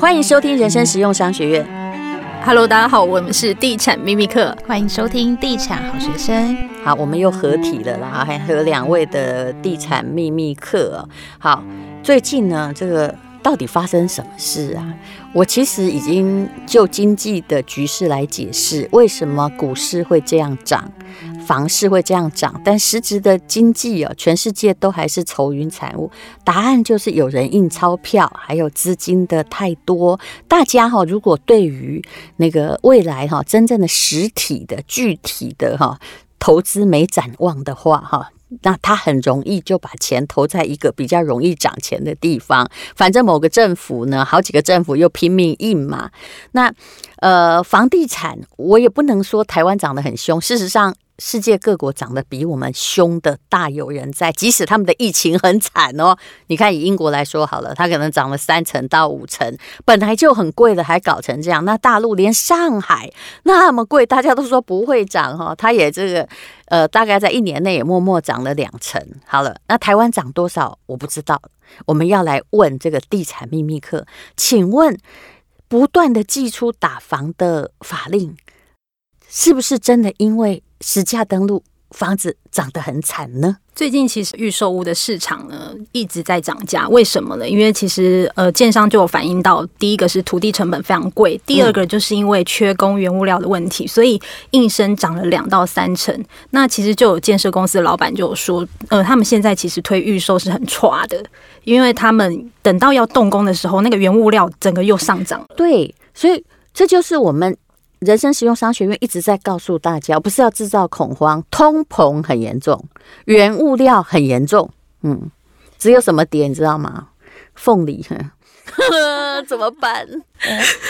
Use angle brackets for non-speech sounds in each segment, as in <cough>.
欢迎收听人生实用商学院。Hello，大家好，我们是地产秘密课，欢迎收听地产好学生。好，我们又合体了啦，还和两位的地产秘密课。好，最近呢，这个。到底发生什么事啊？我其实已经就经济的局势来解释，为什么股市会这样涨，房市会这样涨，但实质的经济啊，全世界都还是愁云惨雾。答案就是有人印钞票，还有资金的太多。大家哈，如果对于那个未来哈，真正的实体的具体的哈投资没展望的话哈。那他很容易就把钱投在一个比较容易涨钱的地方，反正某个政府呢，好几个政府又拼命印嘛。那呃，房地产我也不能说台湾涨得很凶，事实上。世界各国涨得比我们凶的大有人在，即使他们的疫情很惨哦。你看以英国来说好了，它可能涨了三成到五成，本来就很贵了，还搞成这样。那大陆连上海那么贵，大家都说不会涨哈，它也这个呃，大概在一年内也默默涨了两成。好了，那台湾涨多少我不知道。我们要来问这个地产秘密客，请问不断的祭出打房的法令，是不是真的因为？实价登录房子涨得很惨呢。最近其实预售屋的市场呢一直在涨价，为什么呢？因为其实呃，建商就有反映到，第一个是土地成本非常贵，第二个就是因为缺工原物料的问题，所以应声涨了两到三成。那其实就有建设公司的老板就有说，呃，他们现在其实推预售是很差的，因为他们等到要动工的时候，那个原物料整个又上涨了。对，所以这就是我们。人生实用商学院一直在告诉大家，不是要制造恐慌，通膨很严重，原物料很严重，嗯，只有什么点你知道吗？凤梨。<laughs> 怎么办？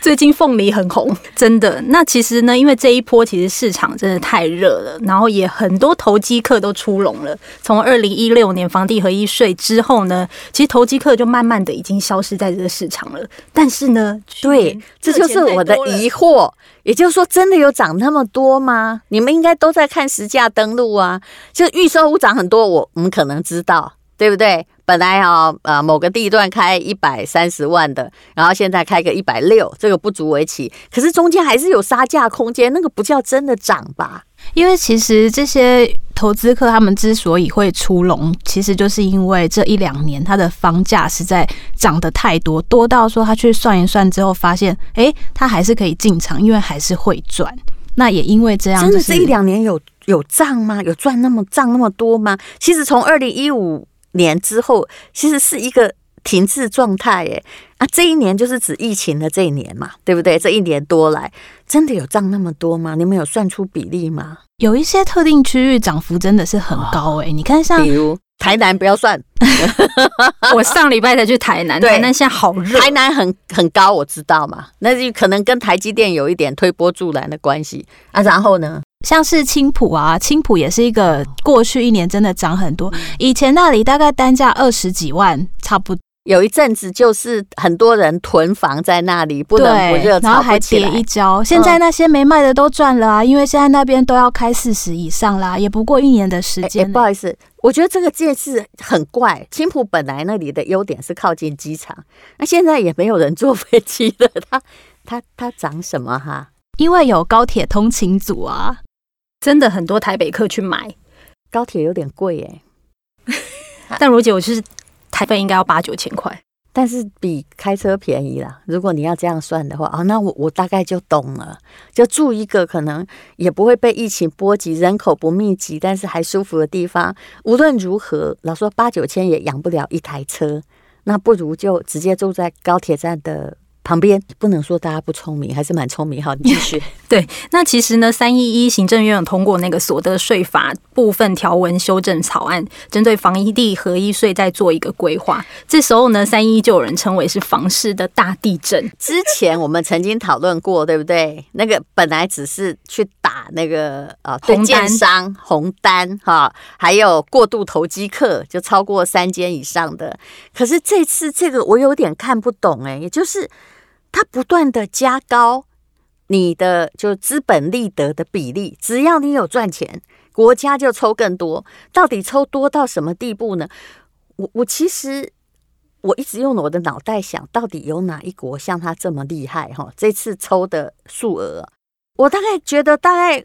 最近凤梨很红，真的。那其实呢，因为这一波其实市场真的太热了，然后也很多投机客都出笼了。从二零一六年房地合一税之后呢，其实投机客就慢慢的已经消失在这个市场了。但是呢，对，这就是我的疑惑。也就是说，真的有涨那么多吗？你们应该都在看实价登录啊，就预售屋涨很多，我我们可能知道，对不对？本来啊，呃，某个地段开一百三十万的，然后现在开个一百六，这个不足为奇。可是中间还是有杀价空间，那个不叫真的涨吧？因为其实这些投资客他们之所以会出笼，其实就是因为这一两年它的房价实在涨得太多，多到说他去算一算之后发现，哎，他还是可以进场，因为还是会赚。那也因为这样，真的这一两年有有涨吗？有赚那么涨那么多吗？其实从二零一五。年之后，其实是一个停滞状态，耶。啊，这一年就是指疫情的这一年嘛，对不对？这一年多来，真的有涨那么多吗？你们有算出比例吗？有一些特定区域涨幅真的是很高，哎，你看像，比如台南不要算，<laughs> 我上礼拜才去台南，台南现在好热，台南很很高，我知道嘛，那就可能跟台积电有一点推波助澜的关系啊。然后呢？像是青浦啊，青浦也是一个过去一年真的涨很多。以前那里大概单价二十几万，差不多。有一阵子就是很多人囤房在那里，不能不热，然后还跌一跤。现在那些没卖的都赚了啊，因为现在那边都要开四十以上啦，也不过一年的时间。不好意思，我觉得这个件事很怪。青浦本来那里的优点是靠近机场，那现在也没有人坐飞机了，它 <laughs> 它它涨什么哈？因为有高铁通勤组啊。真的很多台北客去买，高铁有点贵耶，但如姐我就是台费应该要八九千块，但是比开车便宜啦。如果你要这样算的话，啊，那我我大概就懂了。就住一个可能也不会被疫情波及、人口不密集，但是还舒服的地方。无论如何，老说八九千也养不了一台车，那不如就直接住在高铁站的。旁边不能说大家不聪明，还是蛮聪明。哈，你继续。<laughs> 对，那其实呢，三一一行政院有通过那个所得税法部分条文修正草案，针对房地合一税在做一个规划。这时候呢，三一一就有人称为是房市的大地震。之前我们曾经讨论过，对不对？那个本来只是去打那个啊，红建商红单哈，还有过度投机客，就超过三间以上的。可是这次这个我有点看不懂哎，也就是。它不断的加高你的就资本利得的比例，只要你有赚钱，国家就抽更多。到底抽多到什么地步呢？我我其实我一直用我的脑袋想，到底有哪一国像他这么厉害？哈，这次抽的数额，我大概觉得大概。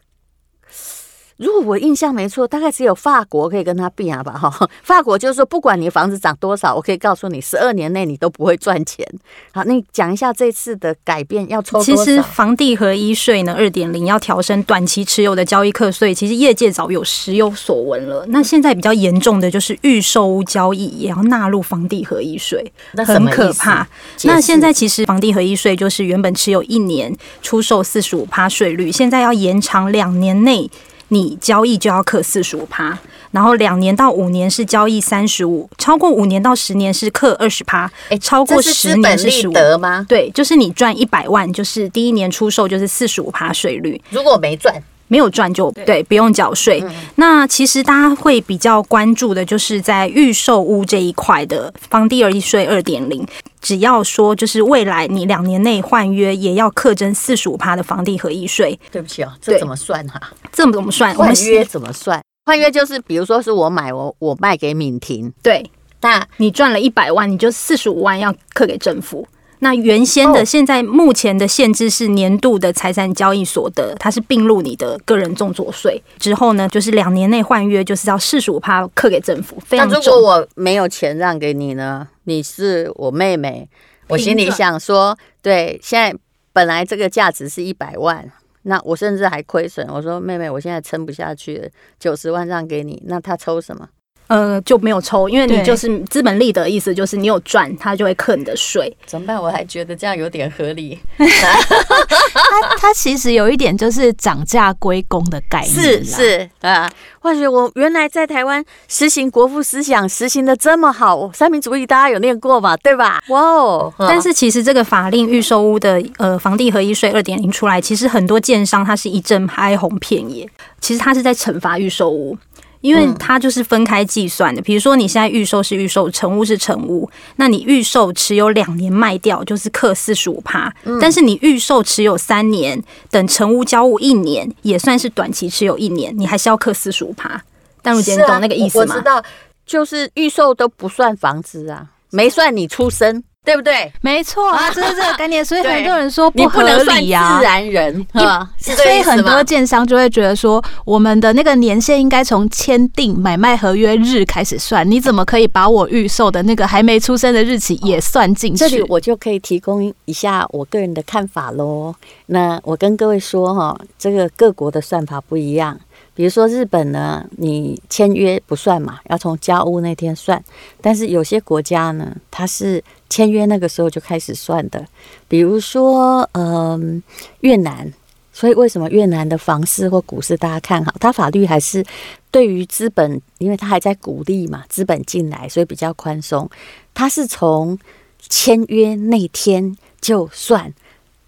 如果我印象没错，大概只有法国可以跟他比啊吧哈。<laughs> 法国就是说，不管你房子涨多少，我可以告诉你，十二年内你都不会赚钱。好，那你讲一下这次的改变要抽？其实房地合一税呢，二点零要调升短期持有的交易课税，其实业界早有时有所闻了。那现在比较严重的就是预售屋交易也要纳入房地合一税，很可怕。那现在其实房地合一税就是原本持有一年出售四十五趴税率，现在要延长两年内。你交易就要课四十五趴，然后两年到五年是交易三十五，超过五年到十年是课二十趴。哎，超过十年是十五吗？对，就是你赚一百万，就是第一年出售就是四十五趴税率。如果没赚，没有赚就对，不用缴税。嗯。那其实大家会比较关注的就是在预售屋这一块的房地合一税二点零。只要说就是未来你两年内换约也要课征四十五趴的房地合一税。对不起哦，这怎么算哈、啊？这怎么算？换约怎么算？换约就是比如说是我买我我卖给敏婷，对，那你赚了一百万，你就四十五万要课给政府。那原先的现在目前的限制是年度的财产交易所得，它是并入你的个人综所税之后呢，就是两年内换约就是要四十五趴课给政府。那如果我没有钱让给你呢？你是我妹妹，我心里想说，对，现在本来这个价值是一百万，那我甚至还亏损。我说妹妹，我现在撑不下去了，九十万让给你，那他抽什么？呃，就没有抽，因为你就是资本利得，意思就是你有赚，他就会扣你的税。怎么办？我还觉得这样有点合理。他他其实有一点就是涨价归公的概念。是是啊，或许我原来在台湾实行国父思想，实行的这么好，三民主义大家有念过嘛？对吧？哇哦！但是其实这个法令预售屋的呃房地合一税二点零出来，其实很多建商他是一阵哀鸿遍野，其实他是在惩罚预售屋。因为它就是分开计算的，比如说你现在预售是预售，成屋是成屋，那你预售持有两年卖掉就是克四十五趴，但是你预售持有三年，等成屋交屋一年，也算是短期持有一年，你还是要克四十五趴。但如姐，你懂那个意思吗？我知道，就是预售都不算房子啊，没算你出生。对不对？没错啊，就是这个概念。所以很多人说不合理呀、啊，自然人啊，所以很多建商就会觉得说，我们的那个年限应该从签订买卖合约日开始算。你怎么可以把我预售的那个还没出生的日期也算进去？这里我就可以提供一下我个人的看法喽。那我跟各位说哈，这个各国的算法不一样。比如说日本呢，你签约不算嘛，要从交屋那天算。但是有些国家呢，它是签约那个时候就开始算的。比如说，嗯、呃，越南。所以为什么越南的房市或股市大家看好？它法律还是对于资本，因为它还在鼓励嘛，资本进来，所以比较宽松。它是从签约那天就算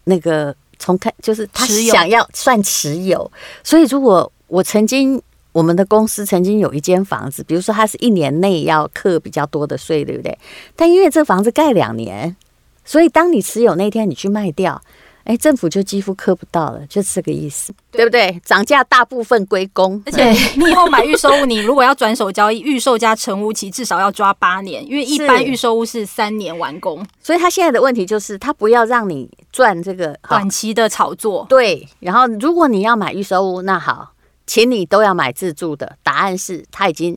那个从开，就是他想要算持有。所以如果我曾经，我们的公司曾经有一间房子，比如说它是一年内要课比较多的税，对不对？但因为这房子盖两年，所以当你持有那天你去卖掉，哎，政府就几乎课不到了，就是这个意思，对不对？涨价大部分归公，<laughs> 而且你以后买预售屋，你如果要转手交易，预售加成屋期至少要抓八年，因为一般预售屋是三年完工。所以他现在的问题就是，他不要让你赚这个短期的炒作，对。然后如果你要买预售屋，那好。请你都要买自住的，答案是它已经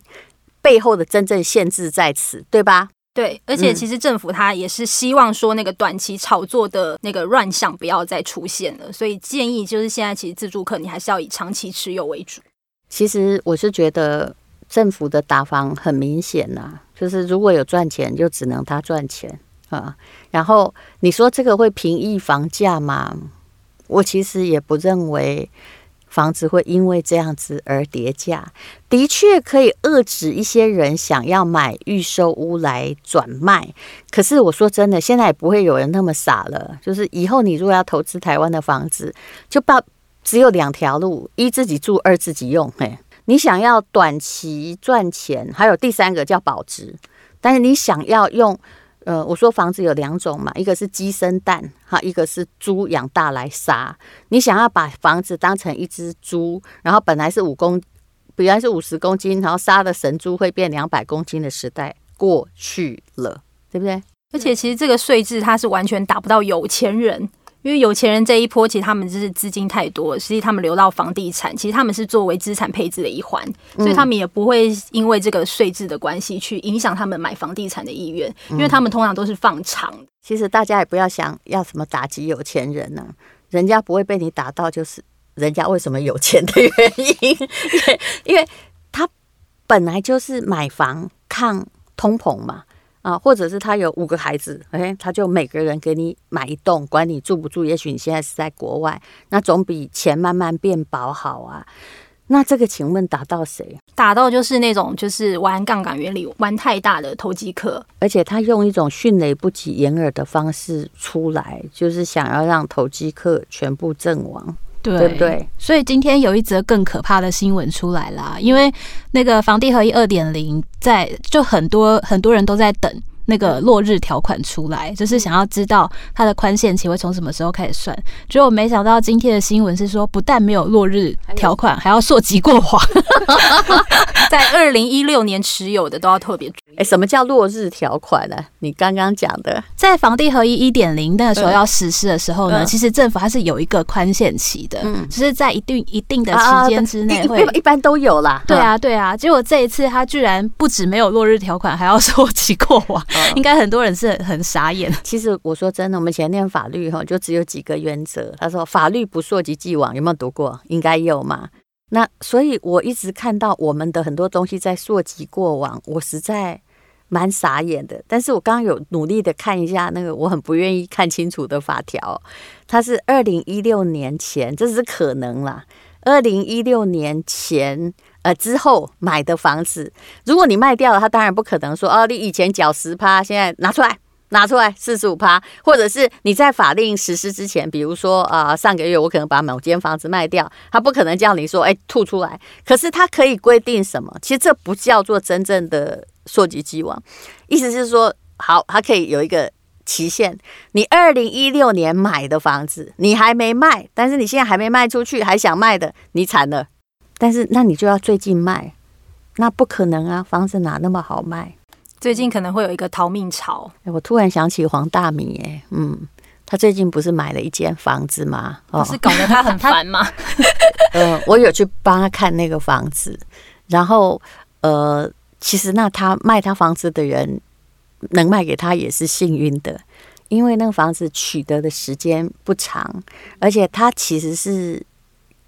背后的真正限制在此，对吧？对，而且其实政府他也是希望说那个短期炒作的那个乱象不要再出现了，所以建议就是现在其实自住客你还是要以长期持有为主。其实我是觉得政府的打房很明显呐、啊，就是如果有赚钱，就只能他赚钱啊。然后你说这个会平抑房价吗？我其实也不认为。房子会因为这样子而跌价，的确可以遏制一些人想要买预售屋来转卖。可是我说真的，现在也不会有人那么傻了。就是以后你如果要投资台湾的房子，就把只有两条路：一自己住，二自己用。嘿，你想要短期赚钱，还有第三个叫保值。但是你想要用。呃，我说房子有两种嘛，一个是鸡生蛋，哈，一个是猪养大来杀。你想要把房子当成一只猪，然后本来是五公，本来是五十公斤，然后杀的神猪会变两百公斤的时代过去了，对不对？而且其实这个税制它是完全打不到有钱人。因为有钱人这一波，其实他们就是资金太多，实际他们流到房地产，其实他们是作为资产配置的一环，所以他们也不会因为这个税制的关系去影响他们买房地产的意愿，因为他们通常都是放长。其实大家也不要想要什么打击有钱人呢、啊，人家不会被你打到，就是人家为什么有钱的原因，<laughs> 因为他本来就是买房抗通膨嘛。啊，或者是他有五个孩子，哎，他就每个人给你买一栋，管你住不住。也许你现在是在国外，那总比钱慢慢变薄好啊。那这个请问打到谁？打到就是那种就是玩杠杆原理玩太大的投机客，而且他用一种迅雷不及掩耳的方式出来，就是想要让投机客全部阵亡。对，对不对？所以今天有一则更可怕的新闻出来啦，因为那个房地合一二点零，在就很多很多人都在等。那个落日条款出来，就是想要知道它的宽限期会从什么时候开始算。结果没想到今天的新闻是说，不但没有落日条款，还要溯及过往，<laughs> 在二零一六年持有的都要特别注意。哎，什么叫落日条款呢？你刚刚讲的，在房地合一一点零那个时候要实施的时候呢，其实政府它是有一个宽限期的，只是在一定一定的时间之内会，一般都有啦。对啊，对啊。结果这一次它居然不止没有落日条款，还要 <laughs> 溯及过往。应该很多人是很傻眼。其实我说真的，我们以前念法律哈，就只有几个原则。他说法律不溯及既往，有没有读过？应该有嘛。那所以我一直看到我们的很多东西在溯及过往，我实在蛮傻眼的。但是我刚刚有努力的看一下那个我很不愿意看清楚的法条，它是二零一六年前，这是可能啦。二零一六年前。呃，之后买的房子，如果你卖掉了，他当然不可能说哦，你以前缴十趴，现在拿出来，拿出来四十五趴，或者是你在法令实施之前，比如说啊、上个月我可能把某间房子卖掉，他不可能叫你说哎吐出来，可是他可以规定什么？其实这不叫做真正的溯及既往，意思是说，好，它可以有一个期限，你二零一六年买的房子，你还没卖，但是你现在还没卖出去，还想卖的，你惨了。但是，那你就要最近卖，那不可能啊！房子哪那么好卖？最近可能会有一个逃命潮。我突然想起黄大米，哎，嗯，他最近不是买了一间房子吗？哦，是搞得他很烦吗？<laughs> 呃，我有去帮他看那个房子，然后呃，其实那他卖他房子的人能卖给他也是幸运的，因为那个房子取得的时间不长，而且他其实是。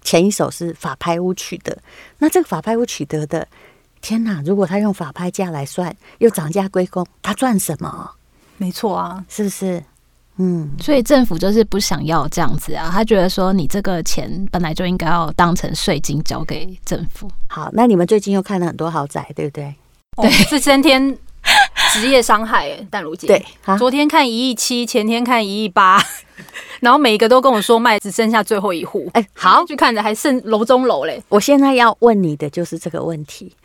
前一首是法拍屋取得，那这个法拍屋取得的，天哪！如果他用法拍价来算，又涨价归公，他赚什么？没错啊，是不是？嗯，所以政府就是不想要这样子啊，他觉得说你这个钱本来就应该要当成税金交给政府。好，那你们最近又看了很多豪宅，对不对？对，这三天 <laughs> 职业伤害，哎，淡如姐。对，昨天看一亿七，前天看一亿八。<laughs> 然后每一个都跟我说卖，只剩下最后一户。哎，好，去看着还剩楼中楼嘞。我现在要问你的就是这个问题。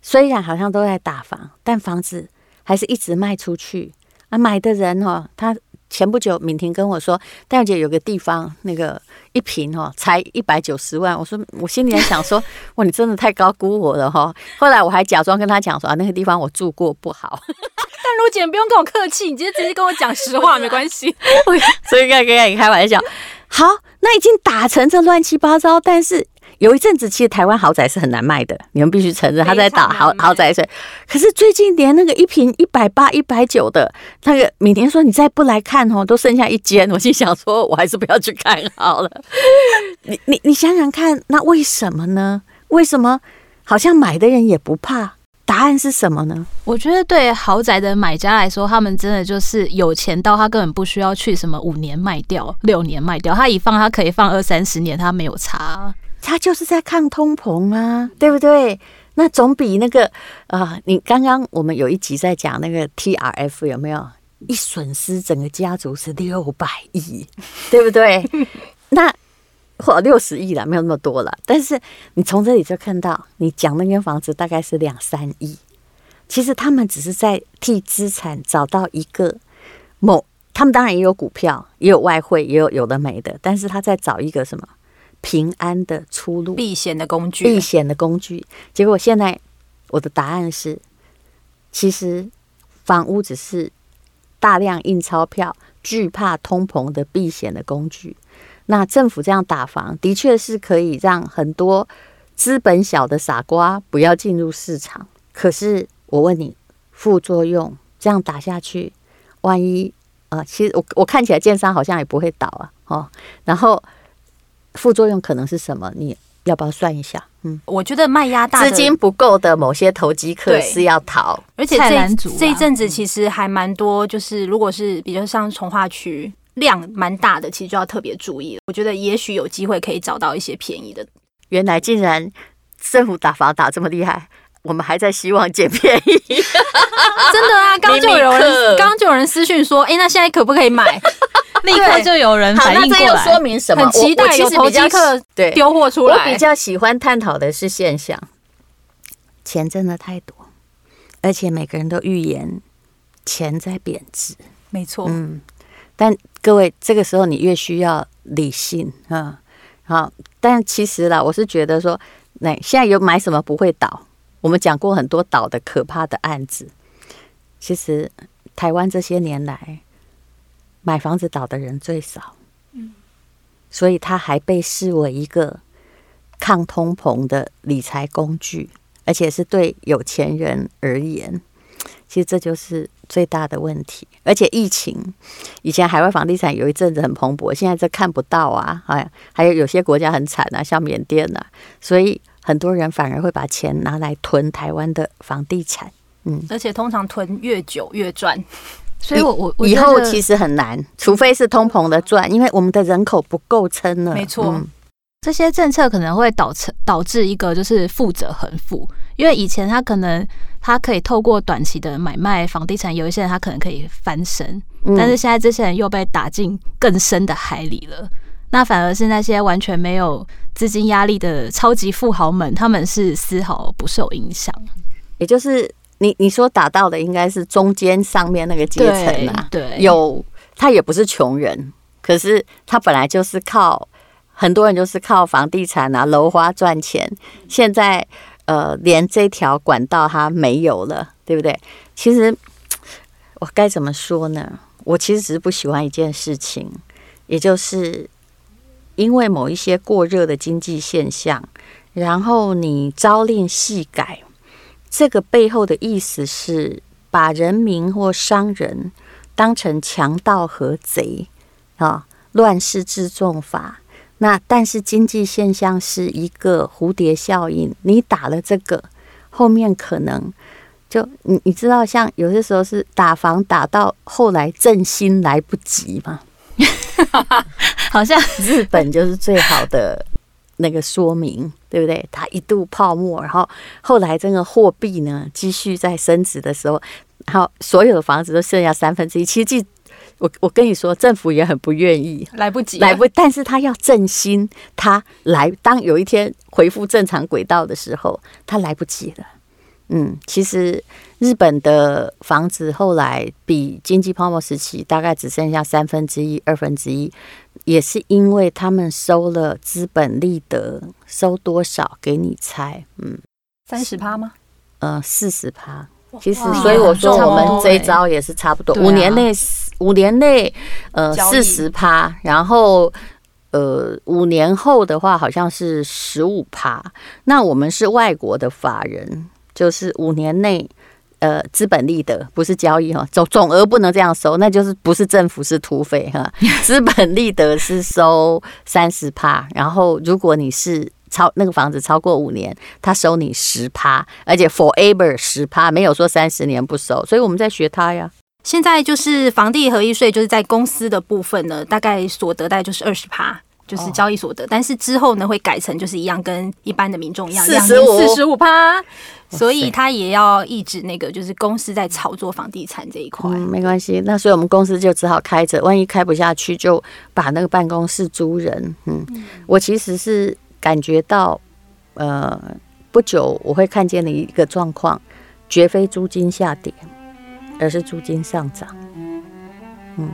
虽然好像都在打房，但房子还是一直卖出去啊。买的人哦，他前不久敏婷跟我说，戴姐有个地方那个一平哦才一百九十万。我说我心里还想说，<laughs> 哇，你真的太高估我了哈。后来我还假装跟他讲说啊，那个地方我住过不好。<laughs> 但如姐不用跟我客气，你直接直接跟我讲实话没关系。<laughs> 所以应该跟你开玩笑。好，那已经打成这乱七八糟。但是有一阵子，其实台湾豪宅是很难卖的，你们必须承认他在打豪豪宅税。可是最近连那个一平一百八、一百九的那个，每天说你再不来看哦，都剩下一间。我心想说，我还是不要去看好了。你你 <laughs> 你想想看，那为什么呢？为什么好像买的人也不怕？答案是什么呢？我觉得对豪宅的买家来说，他们真的就是有钱到他根本不需要去什么五年卖掉、六年卖掉，他一放他可以放二三十年，他没有差，他就是在抗通膨啊，对不对？那总比那个啊、你刚刚我们有一集在讲那个 TRF 有没有？一损失整个家族是六百亿，对不对？<laughs> 那。或六十亿了，没有那么多了。但是你从这里就看到，你讲那间房子大概是两三亿。其实他们只是在替资产找到一个某，他们当然也有股票，也有外汇，也有有的没的。但是他在找一个什么平安的出路，避险的工具，避险的工具。结果现在我的答案是，其实房屋只是大量印钞票、惧怕通膨的避险的工具。那政府这样打房，的确是可以让很多资本小的傻瓜不要进入市场。可是我问你，副作用这样打下去，万一啊、呃，其实我我看起来建商好像也不会倒啊，哦，然后副作用可能是什么？你要不要算一下？嗯，我觉得卖压大，资金不够的某些投机客是要逃，而且这这一阵子其实还蛮多，就是如果是比较像从化区量蛮大的，其实就要特别注意了。我觉得也许有机会可以找到一些便宜的。原来竟然政府打房打这么厉害，我们还在希望捡便宜。<laughs> 真的啊，<laughs> 刚就有人刚就有人私讯说，哎、欸，那现在可不可以买？<laughs> 立刻就有人反应过来。好，那这又说明什么？很期待有投机客对丢货出来。我比较喜欢探讨的是现象，钱真的太多，而且每个人都预言钱在贬值。没错，嗯。但各位，这个时候你越需要理性啊。好，但其实啦，我是觉得说，那现在有买什么不会倒？我们讲过很多倒的可怕的案子。其实台湾这些年来，买房子倒的人最少，嗯，所以它还被视为一个抗通膨的理财工具，而且是对有钱人而言，其实这就是最大的问题。而且疫情以前海外房地产有一阵子很蓬勃，现在这看不到啊，哎，还有有些国家很惨啊，像缅甸啊，所以很多人反而会把钱拿来囤台湾的房地产，嗯，而且通常囤越久越赚。<laughs> 所以我我以后其实很难，除非是通膨的赚，因为我们的人口不够撑了。没错，嗯，这些政策可能会导致导致一个就是富者恒富，因为以前他可能他可以透过短期的买卖房地产，有一些人他可能可以翻身，但是现在这些人又被打进更深的海里了。那反而是那些完全没有资金压力的超级富豪们，他们是丝毫不受影响，也就是。你你说打到的应该是中间上面那个阶层啊，对，有他也不是穷人，可是他本来就是靠很多人就是靠房地产啊楼花赚钱，现在呃连这条管道他没有了，对不对？其实我该怎么说呢？我其实只是不喜欢一件事情，也就是因为某一些过热的经济现象，然后你朝令夕改。这个背后的意思是把人民或商人当成强盗和贼啊，乱世之重法。那但是经济现象是一个蝴蝶效应，你打了这个，后面可能就你你知道，像有些时候是打房打到后来振兴来不及嘛，<laughs> 好像日本就是最好的。那个说明对不对？它一度泡沫，然后后来这个货币呢继续在升值的时候，然后所有的房子都剩下三分之一。其实，我我跟你说，政府也很不愿意，来不及，来不，但是他要振兴，他来当有一天恢复正常轨道的时候，他来不及了。嗯，其实日本的房子后来比经济泡沫时期大概只剩下三分之一、二分之一，也是因为他们收了资本利得，收多少给你猜？嗯，三十趴吗？呃，四十趴。其实，所以我说我们这一招也是差不多，五年内五年内呃四十趴，然后呃五年后的话好像是十五趴。那我们是外国的法人。就是五年内，呃，资本利得不是交易哈，总总额不能这样收，那就是不是政府是土匪哈。<laughs> 资本利得是收三十趴，然后如果你是超那个房子超过五年，他收你十趴，而且 forever 十趴，没有说三十年不收，所以我们在学他呀。现在就是房地合一税，就是在公司的部分呢，大概所得大概就是二十趴。就是交易所得，但是之后呢，会改成就是一样，跟一般的民众一样，四十五四十五趴，所以他也要抑制那个就是公司在炒作房地产这一块。嗯，没关系，那所以我们公司就只好开着，万一开不下去，就把那个办公室租人。嗯，我其实是感觉到，呃，不久我会看见的一个状况，绝非租金下跌，而是租金上涨。嗯。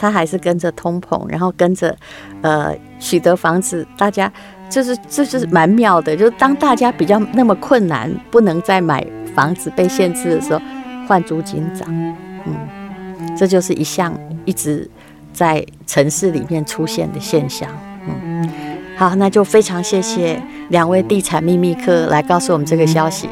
他还是跟着通膨，然后跟着，呃，取得房子，大家就是这就是蛮妙的。就是当大家比较那么困难，不能再买房子被限制的时候，换租金涨，嗯，这就是一项一直在城市里面出现的现象。嗯，好，那就非常谢谢两位地产秘密客来告诉我们这个消息。